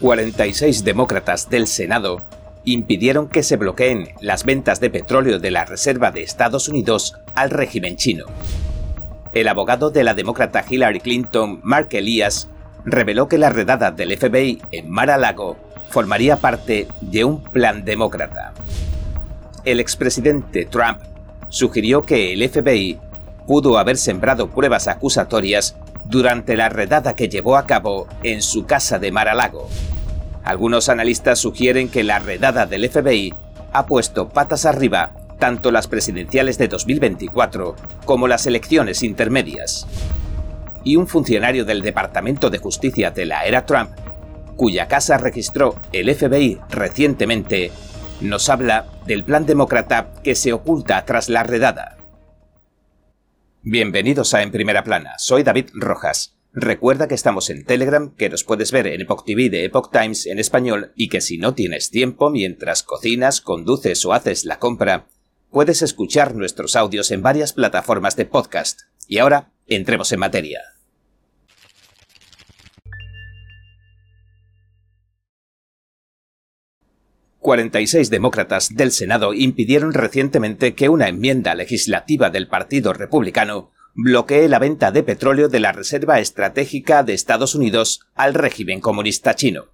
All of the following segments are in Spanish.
46 demócratas del Senado impidieron que se bloqueen las ventas de petróleo de la Reserva de Estados Unidos al régimen chino. El abogado de la demócrata Hillary Clinton, Mark Elias, reveló que la redada del FBI en Mar-a-Lago formaría parte de un plan demócrata. El expresidente Trump sugirió que el FBI pudo haber sembrado pruebas acusatorias durante la redada que llevó a cabo en su casa de Mar-a-Lago. Algunos analistas sugieren que la redada del FBI ha puesto patas arriba tanto las presidenciales de 2024 como las elecciones intermedias. Y un funcionario del Departamento de Justicia de la era Trump, cuya casa registró el FBI recientemente, nos habla del plan demócrata que se oculta tras la redada. Bienvenidos a En Primera Plana, soy David Rojas. Recuerda que estamos en Telegram, que nos puedes ver en Epoch TV de Epoch Times en español y que si no tienes tiempo mientras cocinas, conduces o haces la compra, puedes escuchar nuestros audios en varias plataformas de podcast. Y ahora, entremos en materia. ...46 demócratas del Senado impidieron recientemente que una enmienda legislativa del Partido Republicano bloquee la venta de petróleo de la Reserva Estratégica de Estados Unidos al régimen comunista chino.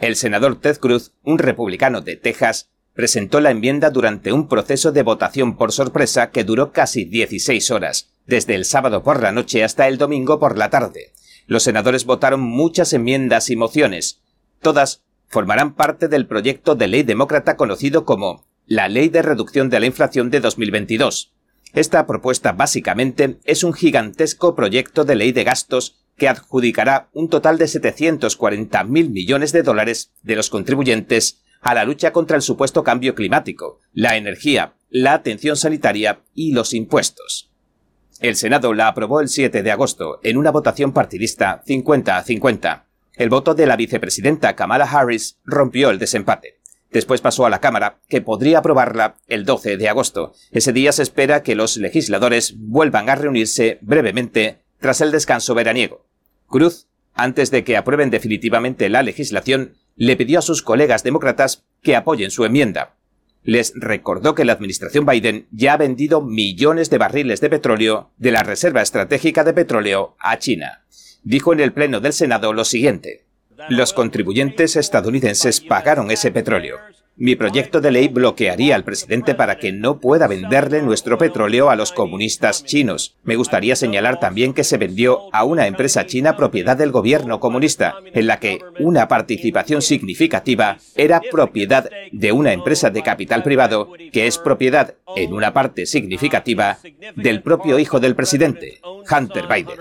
El senador Ted Cruz, un republicano de Texas, presentó la enmienda durante un proceso de votación por sorpresa que duró casi 16 horas, desde el sábado por la noche hasta el domingo por la tarde. Los senadores votaron muchas enmiendas y mociones. Todas formarán parte del proyecto de ley demócrata conocido como la Ley de Reducción de la Inflación de 2022. Esta propuesta básicamente es un gigantesco proyecto de ley de gastos que adjudicará un total de 740.000 millones de dólares de los contribuyentes a la lucha contra el supuesto cambio climático, la energía, la atención sanitaria y los impuestos. El Senado la aprobó el 7 de agosto en una votación partidista 50 a 50. El voto de la vicepresidenta Kamala Harris rompió el desempate. Después pasó a la Cámara, que podría aprobarla el 12 de agosto. Ese día se espera que los legisladores vuelvan a reunirse brevemente tras el descanso veraniego. Cruz, antes de que aprueben definitivamente la legislación, le pidió a sus colegas demócratas que apoyen su enmienda. Les recordó que la administración Biden ya ha vendido millones de barriles de petróleo de la Reserva Estratégica de Petróleo a China. Dijo en el Pleno del Senado lo siguiente. Los contribuyentes estadounidenses pagaron ese petróleo. Mi proyecto de ley bloquearía al presidente para que no pueda venderle nuestro petróleo a los comunistas chinos. Me gustaría señalar también que se vendió a una empresa china propiedad del gobierno comunista, en la que una participación significativa era propiedad de una empresa de capital privado, que es propiedad, en una parte significativa, del propio hijo del presidente, Hunter Biden.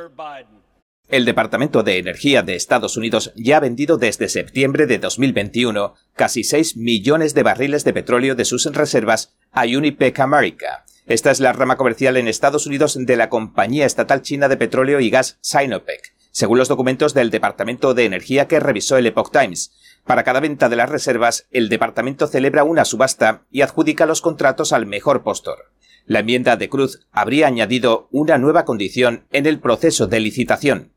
El Departamento de Energía de Estados Unidos ya ha vendido desde septiembre de 2021 casi 6 millones de barriles de petróleo de sus reservas a Unipec America. Esta es la rama comercial en Estados Unidos de la compañía estatal china de petróleo y gas Sinopec, según los documentos del Departamento de Energía que revisó el Epoch Times. Para cada venta de las reservas, el departamento celebra una subasta y adjudica los contratos al mejor postor. La enmienda de Cruz habría añadido una nueva condición en el proceso de licitación.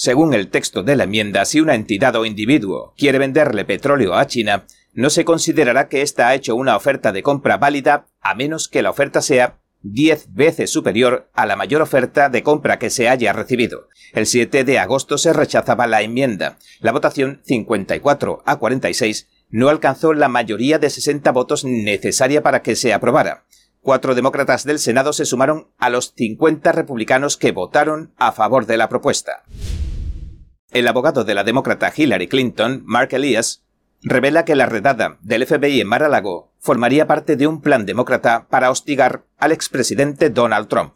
Según el texto de la enmienda, si una entidad o individuo quiere venderle petróleo a China, no se considerará que ésta ha hecho una oferta de compra válida a menos que la oferta sea 10 veces superior a la mayor oferta de compra que se haya recibido. El 7 de agosto se rechazaba la enmienda. La votación 54 a 46 no alcanzó la mayoría de 60 votos necesaria para que se aprobara. Cuatro demócratas del Senado se sumaron a los 50 republicanos que votaron a favor de la propuesta. El abogado de la demócrata Hillary Clinton, Mark Elias, revela que la redada del FBI en Mar-a-Lago formaría parte de un plan demócrata para hostigar al expresidente Donald Trump.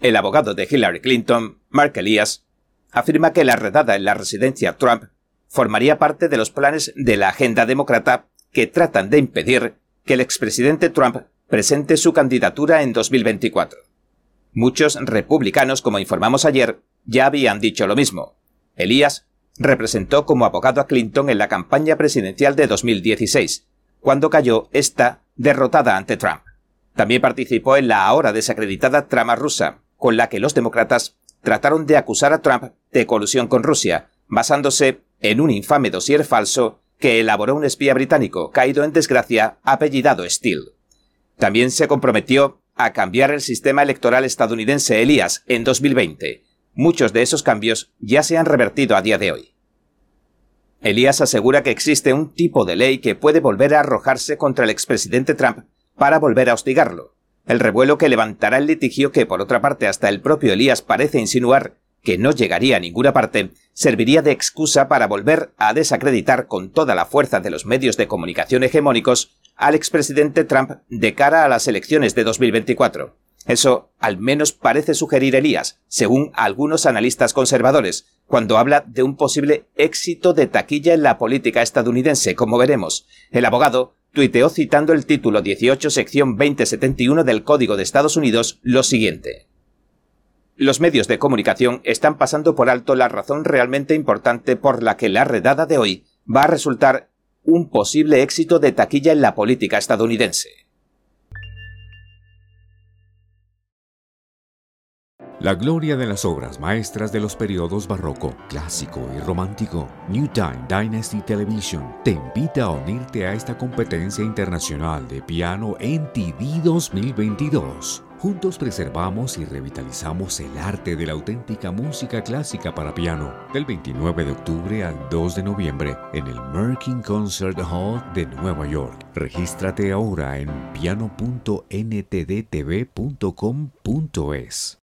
El abogado de Hillary Clinton, Mark Elias, afirma que la redada en la residencia Trump formaría parte de los planes de la agenda demócrata que tratan de impedir que el expresidente Trump presente su candidatura en 2024. Muchos republicanos, como informamos ayer, ya habían dicho lo mismo. Elías representó como abogado a Clinton en la campaña presidencial de 2016, cuando cayó esta derrotada ante Trump. También participó en la ahora desacreditada trama rusa, con la que los demócratas trataron de acusar a Trump de colusión con Rusia, basándose en un infame dossier falso que elaboró un espía británico caído en desgracia apellidado Steele. También se comprometió a cambiar el sistema electoral estadounidense Elías en 2020. Muchos de esos cambios ya se han revertido a día de hoy. Elías asegura que existe un tipo de ley que puede volver a arrojarse contra el expresidente Trump para volver a hostigarlo. El revuelo que levantará el litigio que, por otra parte, hasta el propio Elías parece insinuar que no llegaría a ninguna parte, serviría de excusa para volver a desacreditar con toda la fuerza de los medios de comunicación hegemónicos al expresidente Trump de cara a las elecciones de 2024. Eso al menos parece sugerir Elías, según algunos analistas conservadores, cuando habla de un posible éxito de taquilla en la política estadounidense, como veremos. El abogado tuiteó citando el título 18 sección 2071 del Código de Estados Unidos lo siguiente. Los medios de comunicación están pasando por alto la razón realmente importante por la que la redada de hoy va a resultar un posible éxito de taquilla en la política estadounidense. La gloria de las obras maestras de los periodos barroco, clásico y romántico, New Time Dynasty Television te invita a unirte a esta competencia internacional de piano NTD 2022. Juntos preservamos y revitalizamos el arte de la auténtica música clásica para piano, del 29 de octubre al 2 de noviembre en el Merkin Concert Hall de Nueva York. Regístrate ahora en piano.ntdtv.com.es.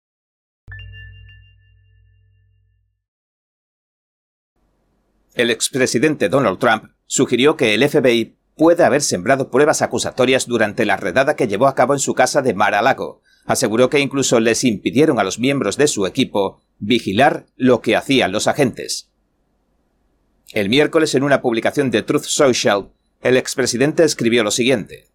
El expresidente Donald Trump sugirió que el FBI puede haber sembrado pruebas acusatorias durante la redada que llevó a cabo en su casa de Mar-a-Lago. Aseguró que incluso les impidieron a los miembros de su equipo vigilar lo que hacían los agentes. El miércoles, en una publicación de Truth Social, el expresidente escribió lo siguiente.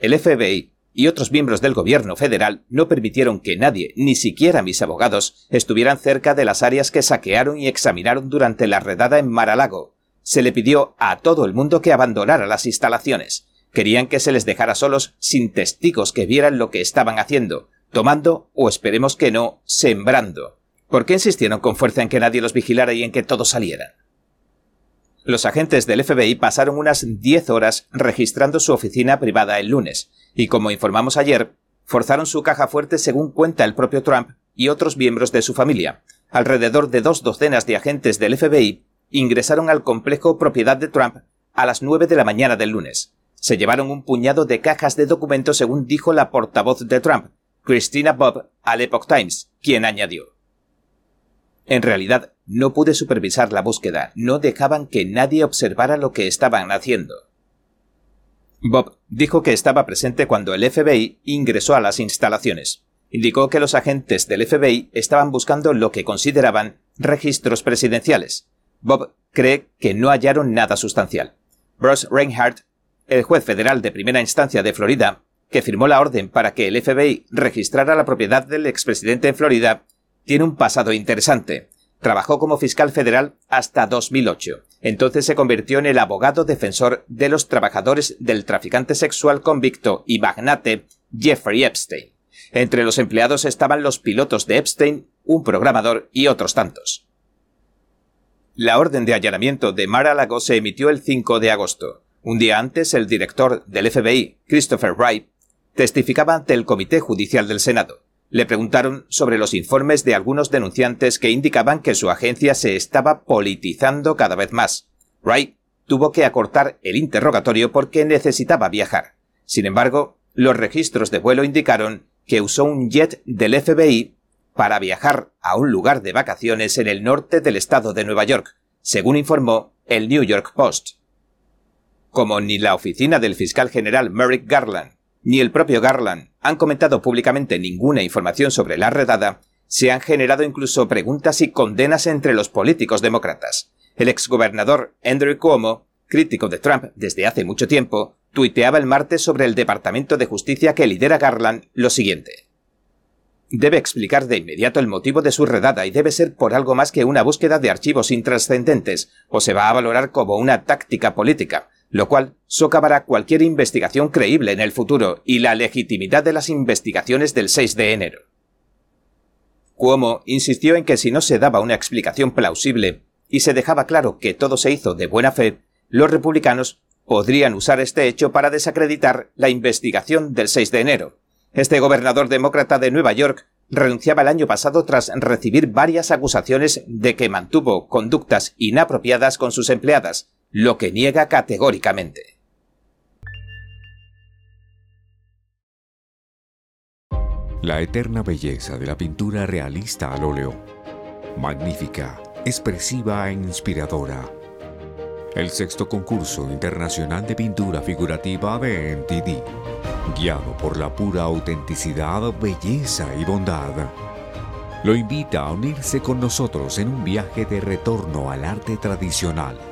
El FBI y otros miembros del gobierno federal no permitieron que nadie, ni siquiera mis abogados, estuvieran cerca de las áreas que saquearon y examinaron durante la redada en Mar-a-Lago. Se le pidió a todo el mundo que abandonara las instalaciones. Querían que se les dejara solos sin testigos que vieran lo que estaban haciendo, tomando, o esperemos que no, sembrando. ¿Por qué insistieron con fuerza en que nadie los vigilara y en que todos salieran? Los agentes del FBI pasaron unas 10 horas registrando su oficina privada el lunes, y como informamos ayer, forzaron su caja fuerte según cuenta el propio Trump y otros miembros de su familia. Alrededor de dos docenas de agentes del FBI ingresaron al complejo propiedad de Trump a las nueve de la mañana del lunes. Se llevaron un puñado de cajas de documentos según dijo la portavoz de Trump, Christina Bob, al Epoch Times, quien añadió. En realidad, no pude supervisar la búsqueda, no dejaban que nadie observara lo que estaban haciendo. Bob dijo que estaba presente cuando el FBI ingresó a las instalaciones. Indicó que los agentes del FBI estaban buscando lo que consideraban registros presidenciales. Bob cree que no hallaron nada sustancial. Bruce Reinhardt, el juez federal de primera instancia de Florida, que firmó la orden para que el FBI registrara la propiedad del expresidente en Florida, tiene un pasado interesante. Trabajó como fiscal federal hasta 2008. Entonces se convirtió en el abogado defensor de los trabajadores del traficante sexual convicto y magnate Jeffrey Epstein. Entre los empleados estaban los pilotos de Epstein, un programador y otros tantos. La orden de allanamiento de Mar-a-Lago se emitió el 5 de agosto. Un día antes, el director del FBI, Christopher Wright, testificaba ante el Comité Judicial del Senado. Le preguntaron sobre los informes de algunos denunciantes que indicaban que su agencia se estaba politizando cada vez más. Wright tuvo que acortar el interrogatorio porque necesitaba viajar. Sin embargo, los registros de vuelo indicaron que usó un jet del FBI para viajar a un lugar de vacaciones en el norte del estado de Nueva York, según informó el New York Post. Como ni la oficina del fiscal general Merrick Garland ni el propio Garland han comentado públicamente ninguna información sobre la redada, se han generado incluso preguntas y condenas entre los políticos demócratas. El exgobernador Andrew Cuomo, crítico de Trump desde hace mucho tiempo, tuiteaba el martes sobre el Departamento de Justicia que lidera Garland lo siguiente. Debe explicar de inmediato el motivo de su redada y debe ser por algo más que una búsqueda de archivos intrascendentes, o se va a valorar como una táctica política, lo cual socavará cualquier investigación creíble en el futuro y la legitimidad de las investigaciones del 6 de enero. Cuomo insistió en que si no se daba una explicación plausible, y se dejaba claro que todo se hizo de buena fe, los republicanos podrían usar este hecho para desacreditar la investigación del 6 de enero. Este gobernador demócrata de Nueva York renunciaba el año pasado tras recibir varias acusaciones de que mantuvo conductas inapropiadas con sus empleadas, lo que niega categóricamente. La eterna belleza de la pintura realista al óleo. Magnífica, expresiva e inspiradora. El sexto concurso internacional de pintura figurativa de NTD guiado por la pura autenticidad, belleza y bondad. Lo invita a unirse con nosotros en un viaje de retorno al arte tradicional.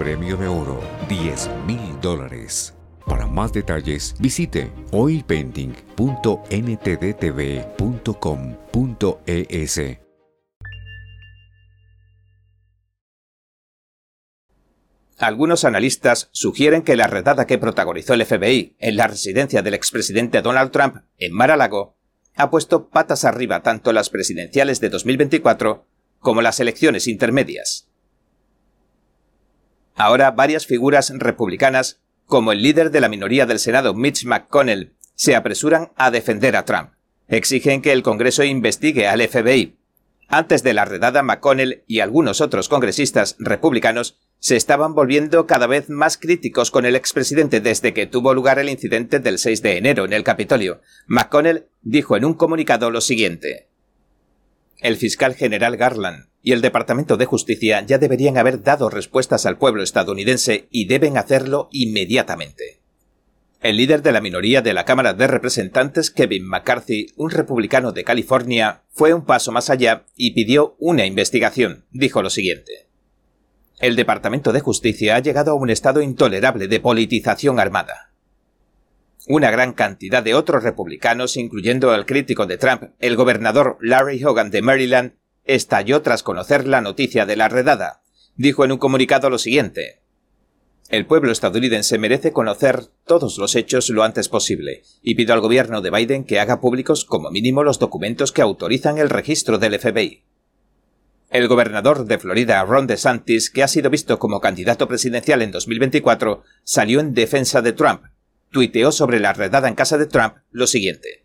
Premio de oro, 10 mil dólares. Para más detalles, visite oilpainting.ntdtv.com.es. Algunos analistas sugieren que la redada que protagonizó el FBI en la residencia del expresidente Donald Trump en Mar-a-Lago ha puesto patas arriba tanto las presidenciales de 2024 como las elecciones intermedias. Ahora varias figuras republicanas, como el líder de la minoría del Senado Mitch McConnell, se apresuran a defender a Trump. Exigen que el Congreso investigue al FBI. Antes de la redada, McConnell y algunos otros congresistas republicanos se estaban volviendo cada vez más críticos con el expresidente desde que tuvo lugar el incidente del 6 de enero en el Capitolio. McConnell dijo en un comunicado lo siguiente. El fiscal general Garland y el Departamento de Justicia ya deberían haber dado respuestas al pueblo estadounidense y deben hacerlo inmediatamente. El líder de la minoría de la Cámara de Representantes, Kevin McCarthy, un republicano de California, fue un paso más allá y pidió una investigación. Dijo lo siguiente. El Departamento de Justicia ha llegado a un estado intolerable de politización armada. Una gran cantidad de otros republicanos, incluyendo al crítico de Trump, el gobernador Larry Hogan de Maryland, estalló tras conocer la noticia de la redada. Dijo en un comunicado lo siguiente. El pueblo estadounidense merece conocer todos los hechos lo antes posible, y pido al gobierno de Biden que haga públicos como mínimo los documentos que autorizan el registro del FBI. El gobernador de Florida, Ron DeSantis, que ha sido visto como candidato presidencial en 2024, salió en defensa de Trump. Tuiteó sobre la redada en casa de Trump lo siguiente.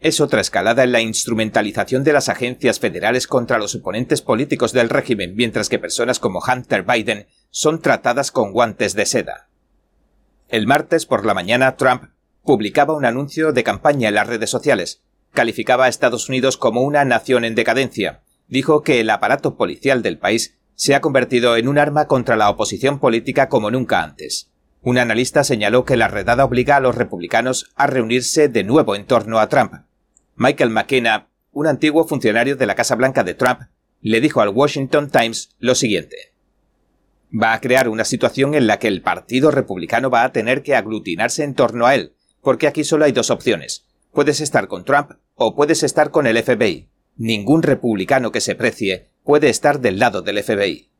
Es otra escalada en la instrumentalización de las agencias federales contra los oponentes políticos del régimen, mientras que personas como Hunter Biden son tratadas con guantes de seda. El martes por la mañana, Trump publicaba un anuncio de campaña en las redes sociales. Calificaba a Estados Unidos como una nación en decadencia, dijo que el aparato policial del país se ha convertido en un arma contra la oposición política como nunca antes. Un analista señaló que la redada obliga a los republicanos a reunirse de nuevo en torno a Trump. Michael McKenna, un antiguo funcionario de la Casa Blanca de Trump, le dijo al Washington Times lo siguiente. Va a crear una situación en la que el Partido Republicano va a tener que aglutinarse en torno a él, porque aquí solo hay dos opciones. Puedes estar con Trump o puedes estar con el FBI. Ningún republicano que se precie puede estar del lado del FBI.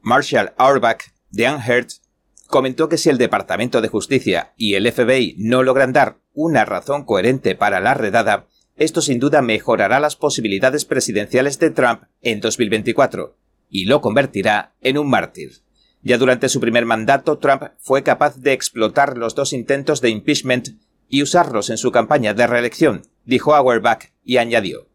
Marshall Auerbach, de Unhurt, comentó que si el Departamento de Justicia y el FBI no logran dar una razón coherente para la redada, esto sin duda mejorará las posibilidades presidenciales de Trump en 2024 y lo convertirá en un mártir. Ya durante su primer mandato, Trump fue capaz de explotar los dos intentos de impeachment y usarlos en su campaña de reelección, dijo Auerbach y añadió.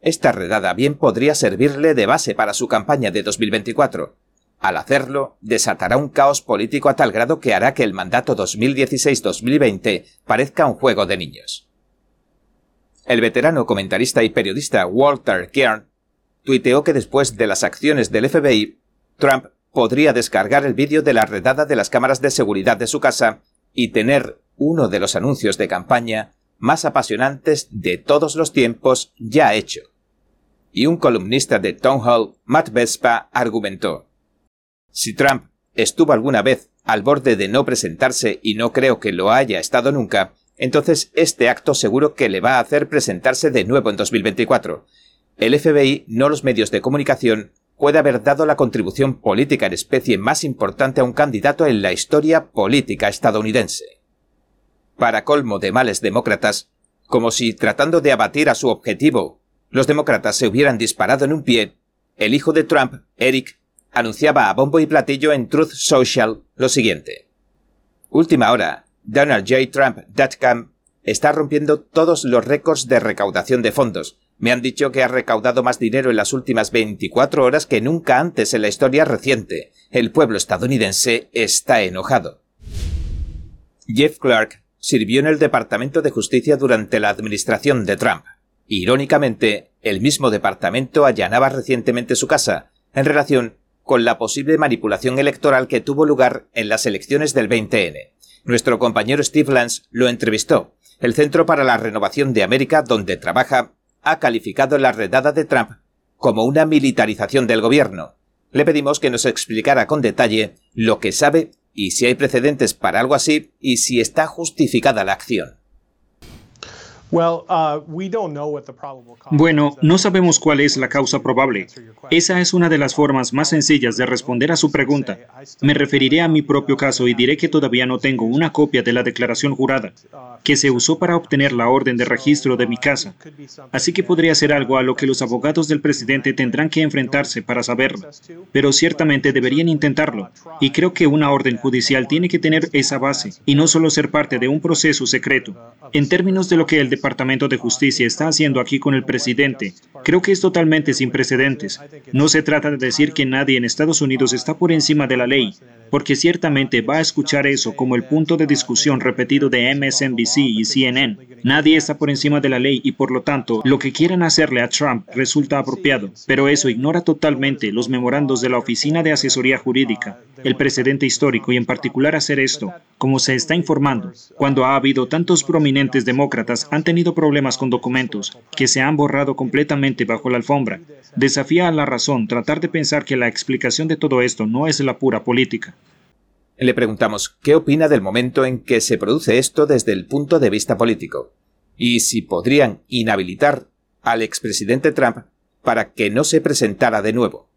Esta redada bien podría servirle de base para su campaña de 2024. Al hacerlo, desatará un caos político a tal grado que hará que el mandato 2016-2020 parezca un juego de niños. El veterano comentarista y periodista Walter Kern tuiteó que después de las acciones del FBI, Trump podría descargar el vídeo de la redada de las cámaras de seguridad de su casa y tener uno de los anuncios de campaña más apasionantes de todos los tiempos ya hecho y un columnista de Town Hall, Matt Vespa, argumentó Si Trump estuvo alguna vez al borde de no presentarse y no creo que lo haya estado nunca, entonces este acto seguro que le va a hacer presentarse de nuevo en 2024. El FBI, no los medios de comunicación, puede haber dado la contribución política en especie más importante a un candidato en la historia política estadounidense. Para colmo de males demócratas, como si tratando de abatir a su objetivo los demócratas se hubieran disparado en un pie, el hijo de Trump, Eric, anunciaba a bombo y platillo en Truth Social lo siguiente. Última hora, DonaldJTrump.com está rompiendo todos los récords de recaudación de fondos. Me han dicho que ha recaudado más dinero en las últimas 24 horas que nunca antes en la historia reciente. El pueblo estadounidense está enojado. Jeff Clark sirvió en el Departamento de Justicia durante la administración de Trump. Irónicamente, el mismo departamento allanaba recientemente su casa en relación con la posible manipulación electoral que tuvo lugar en las elecciones del 20N. Nuestro compañero Steve Lance lo entrevistó. El Centro para la Renovación de América, donde trabaja, ha calificado la redada de Trump como una militarización del gobierno. Le pedimos que nos explicara con detalle lo que sabe y si hay precedentes para algo así y si está justificada la acción. Bueno, no sabemos cuál es la causa probable. Esa es una de las formas más sencillas de responder a su pregunta. Me referiré a mi propio caso y diré que todavía no tengo una copia de la declaración jurada, que se usó para obtener la orden de registro de mi casa. Así que podría ser algo a lo que los abogados del presidente tendrán que enfrentarse para saberlo. Pero ciertamente deberían intentarlo. Y creo que una orden judicial tiene que tener esa base y no solo ser parte de un proceso secreto. En términos de lo que el Departamento de Justicia está haciendo aquí con el presidente, creo que es totalmente sin precedentes. No se trata de decir que nadie en Estados Unidos está por encima de la ley, porque ciertamente va a escuchar eso como el punto de discusión repetido de MSNBC y CNN. Nadie está por encima de la ley y por lo tanto lo que quieran hacerle a Trump resulta apropiado, pero eso ignora totalmente los memorandos de la Oficina de Asesoría Jurídica, el precedente histórico y en particular hacer esto, como se está informando, cuando ha habido tantos prominentes demócratas han tenido problemas con documentos que se han borrado completamente bajo la alfombra. Desafía a la razón tratar de pensar que la explicación de todo esto no es la pura política. Le preguntamos qué opina del momento en que se produce esto desde el punto de vista político, y si podrían inhabilitar al expresidente Trump para que no se presentara de nuevo.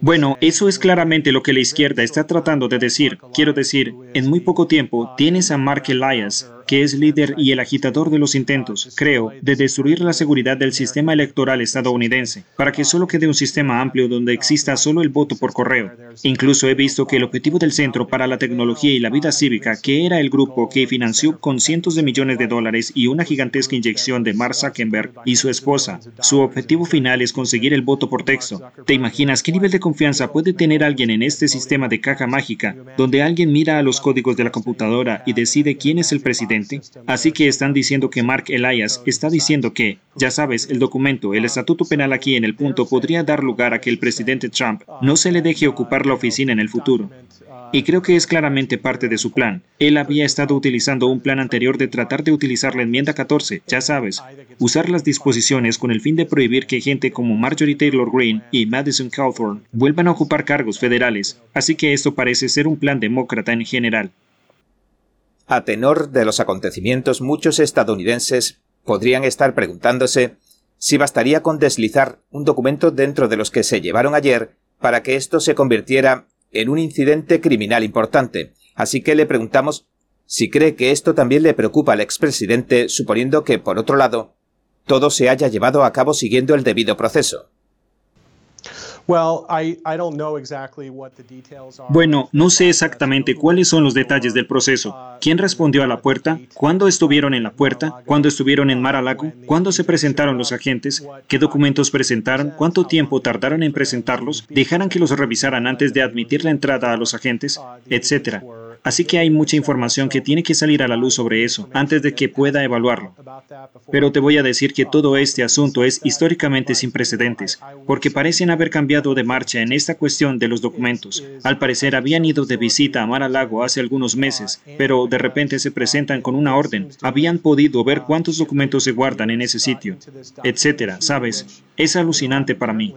Bueno, eso es claramente lo que la izquierda está tratando de decir. Quiero decir, en muy poco tiempo tienes a Mark Elias, que es líder y el agitador de los intentos, creo, de destruir la seguridad del sistema electoral estadounidense, para que solo quede un sistema amplio donde exista solo el voto por correo. Incluso he visto que el objetivo del Centro para la Tecnología y la Vida Cívica, que era el grupo que financió con cientos de millones de dólares y una gigantesca inyección de Mark Zuckerberg y su esposa, su objetivo final es conseguir el voto por texto. ¿Te imaginas qué nivel de confianza puede tener alguien en este sistema de caja mágica, donde alguien mira a los códigos de la computadora y decide quién es el presidente? Así que están diciendo que Mark Elias está diciendo que, ya sabes, el documento, el estatuto penal aquí en el punto podría dar lugar a que el presidente Trump no se le deje ocupar la oficina en el futuro. Y creo que es claramente parte de su plan. Él había estado utilizando un plan anterior de tratar de utilizar la enmienda 14, ya sabes, usar las disposiciones con el fin de prohibir que gente como Marjorie Taylor Greene y Madison Cawthorn vuelvan a ocupar cargos federales. Así que esto parece ser un plan demócrata en general. A tenor de los acontecimientos, muchos estadounidenses podrían estar preguntándose si bastaría con deslizar un documento dentro de los que se llevaron ayer para que esto se convirtiera en un incidente criminal importante. Así que le preguntamos si cree que esto también le preocupa al expresidente, suponiendo que, por otro lado, todo se haya llevado a cabo siguiendo el debido proceso. Bueno, no sé exactamente cuáles son los detalles del proceso. ¿Quién respondió a la puerta? ¿Cuándo estuvieron en la puerta? ¿Cuándo estuvieron en Mar-a-Lago? ¿Cuándo se presentaron los agentes? ¿Qué documentos presentaron? ¿Cuánto tiempo tardaron en presentarlos? ¿Dejaron que los revisaran antes de admitir la entrada a los agentes? Etcétera. Así que hay mucha información que tiene que salir a la luz sobre eso antes de que pueda evaluarlo. Pero te voy a decir que todo este asunto es históricamente sin precedentes, porque parecen haber cambiado de marcha en esta cuestión de los documentos. Al parecer habían ido de visita a Mar-a-Lago hace algunos meses, pero de repente se presentan con una orden. Habían podido ver cuántos documentos se guardan en ese sitio, etcétera, ¿sabes? Es alucinante para mí.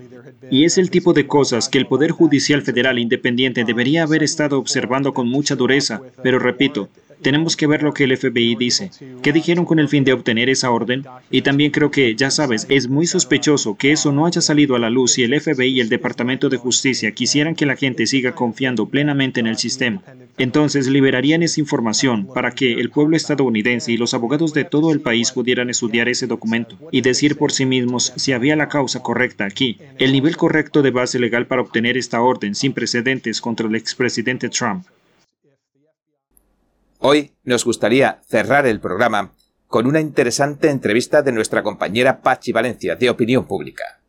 Y es el tipo de cosas que el Poder Judicial Federal Independiente debería haber estado observando con mucha dureza, pero repito, tenemos que ver lo que el FBI dice. ¿Qué dijeron con el fin de obtener esa orden? Y también creo que, ya sabes, es muy sospechoso que eso no haya salido a la luz si el FBI y el Departamento de Justicia quisieran que la gente siga confiando plenamente en el sistema. Entonces liberarían esa información para que el pueblo estadounidense y los abogados de todo el país pudieran estudiar ese documento y decir por sí mismos si había la causa correcta aquí, el nivel correcto de base legal para obtener esta orden sin precedentes contra el expresidente Trump. Hoy nos gustaría cerrar el programa con una interesante entrevista de nuestra compañera Pachi Valencia de Opinión Pública.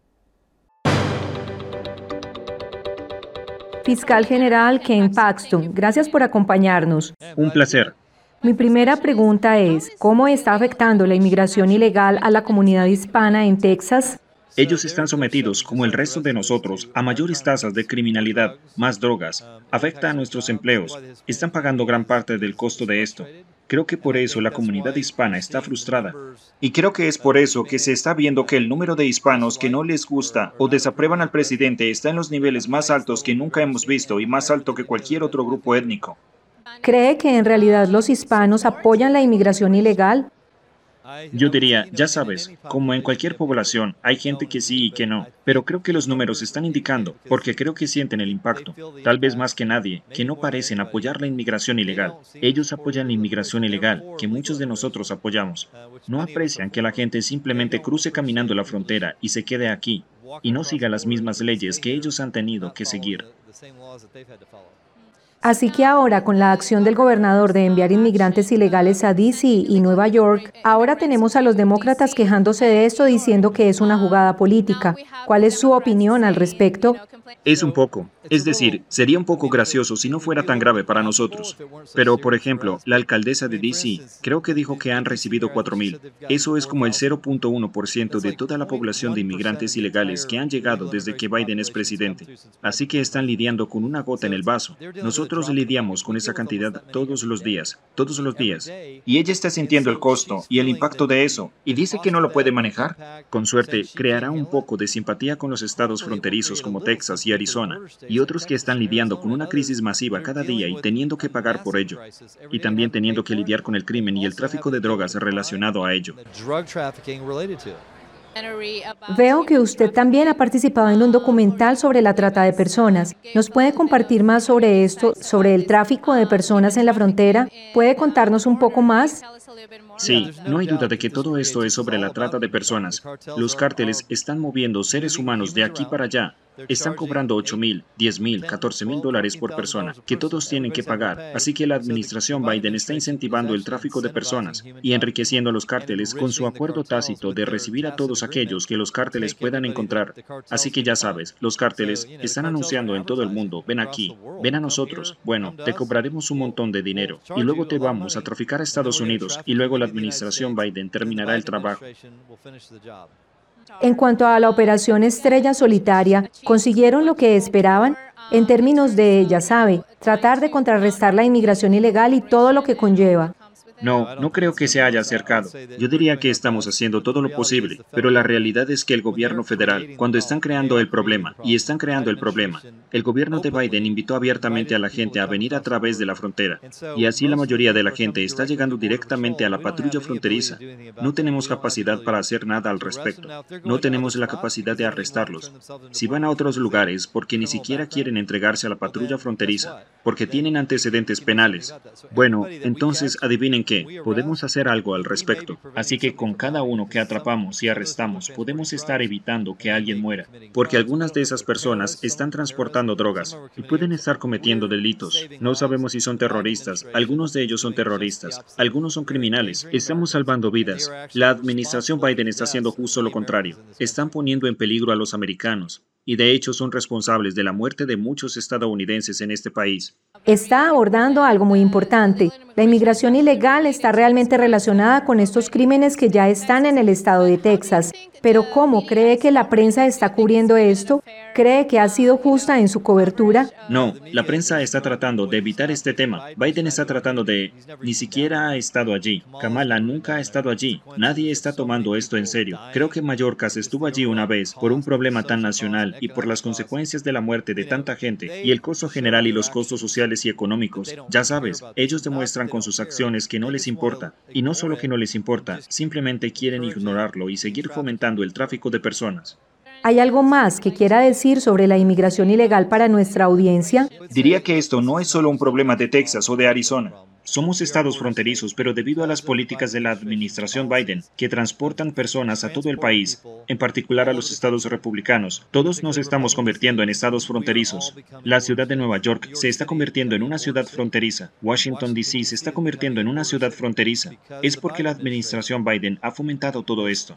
Fiscal General Ken Paxton, gracias por acompañarnos. Un placer. Mi primera pregunta es, ¿cómo está afectando la inmigración ilegal a la comunidad hispana en Texas? Ellos están sometidos, como el resto de nosotros, a mayores tasas de criminalidad, más drogas, afecta a nuestros empleos, están pagando gran parte del costo de esto. Creo que por eso la comunidad hispana está frustrada. Y creo que es por eso que se está viendo que el número de hispanos que no les gusta o desaprueban al presidente está en los niveles más altos que nunca hemos visto y más alto que cualquier otro grupo étnico. ¿Cree que en realidad los hispanos apoyan la inmigración ilegal? Yo diría, ya sabes, como en cualquier población, hay gente que sí y que no, pero creo que los números están indicando, porque creo que sienten el impacto, tal vez más que nadie, que no parecen apoyar la inmigración ilegal. Ellos apoyan la inmigración ilegal, que muchos de nosotros apoyamos. No aprecian que la gente simplemente cruce caminando la frontera y se quede aquí, y no siga las mismas leyes que ellos han tenido que seguir. Así que ahora, con la acción del gobernador de enviar inmigrantes ilegales a DC y Nueva York, ahora tenemos a los demócratas quejándose de esto diciendo que es una jugada política. ¿Cuál es su opinión al respecto? Es un poco. Es decir, sería un poco gracioso si no fuera tan grave para nosotros. Pero, por ejemplo, la alcaldesa de DC creo que dijo que han recibido 4.000. Eso es como el 0.1% de toda la población de inmigrantes ilegales que han llegado desde que Biden es presidente. Así que están lidiando con una gota en el vaso. Lidiamos con esa cantidad todos los días, todos los días. Y ella está sintiendo el costo y el impacto de eso y dice que no lo puede manejar. Con suerte, creará un poco de simpatía con los estados fronterizos como Texas y Arizona y otros que están lidiando con una crisis masiva cada día y teniendo que pagar por ello, y también teniendo que lidiar con el crimen y el tráfico de drogas relacionado a ello. Veo que usted también ha participado en un documental sobre la trata de personas. ¿Nos puede compartir más sobre esto, sobre el tráfico de personas en la frontera? ¿Puede contarnos un poco más? Sí, no hay duda de que todo esto es sobre la trata de personas. Los cárteles están moviendo seres humanos de aquí para allá, están cobrando 8 mil, 10 mil, 14 mil dólares por persona, que todos tienen que pagar. Así que la administración Biden está incentivando el tráfico de personas y enriqueciendo a los cárteles con su acuerdo tácito de recibir a todos aquellos que los cárteles puedan encontrar. Así que ya sabes, los cárteles están anunciando en todo el mundo, ven aquí, ven a nosotros. Bueno, te cobraremos un montón de dinero y luego te vamos a traficar a Estados Unidos y luego la administración Biden terminará el trabajo. En cuanto a la operación Estrella Solitaria, ¿consiguieron lo que esperaban? En términos de, ya sabe, tratar de contrarrestar la inmigración ilegal y todo lo que conlleva. No, no creo que se haya acercado. Yo diría que estamos haciendo todo lo posible, pero la realidad es que el gobierno federal, cuando están creando el problema, y están creando el problema, el gobierno de Biden invitó abiertamente a la gente a venir a través de la frontera, y así la mayoría de la gente está llegando directamente a la patrulla fronteriza. No tenemos capacidad para hacer nada al respecto. No tenemos la capacidad de arrestarlos. Si van a otros lugares porque ni siquiera quieren entregarse a la patrulla fronteriza, porque tienen antecedentes penales, bueno, entonces adivinen podemos hacer algo al respecto. Así que con cada uno que atrapamos y arrestamos, podemos estar evitando que alguien muera. Porque algunas de esas personas están transportando drogas y pueden estar cometiendo delitos. No sabemos si son terroristas. Algunos de ellos son terroristas. Algunos son criminales. Estamos salvando vidas. La administración Biden está haciendo justo lo contrario. Están poniendo en peligro a los americanos y de hecho son responsables de la muerte de muchos estadounidenses en este país. Está abordando algo muy importante. La inmigración ilegal está realmente relacionada con estos crímenes que ya están en el estado de Texas. Pero ¿cómo cree que la prensa está cubriendo esto? ¿Cree que ha sido justa en su cobertura? No, la prensa está tratando de evitar este tema. Biden está tratando de... Ni siquiera ha estado allí. Kamala nunca ha estado allí. Nadie está tomando esto en serio. Creo que Mallorca estuvo allí una vez por un problema tan nacional y por las consecuencias de la muerte de tanta gente y el costo general y los costos sociales y económicos. Ya sabes, ellos demuestran con sus acciones que no les importa. Y no solo que no les importa, simplemente quieren ignorarlo y seguir fomentando el tráfico de personas. ¿Hay algo más que quiera decir sobre la inmigración ilegal para nuestra audiencia? Diría que esto no es solo un problema de Texas o de Arizona. Somos estados fronterizos, pero debido a las políticas de la administración Biden, que transportan personas a todo el país, en particular a los estados republicanos, todos nos estamos convirtiendo en estados fronterizos. La ciudad de Nueva York se está convirtiendo en una ciudad fronteriza. Washington, D.C. se está convirtiendo en una ciudad fronteriza. Es porque la administración Biden ha fomentado todo esto.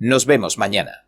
Nos vemos mañana.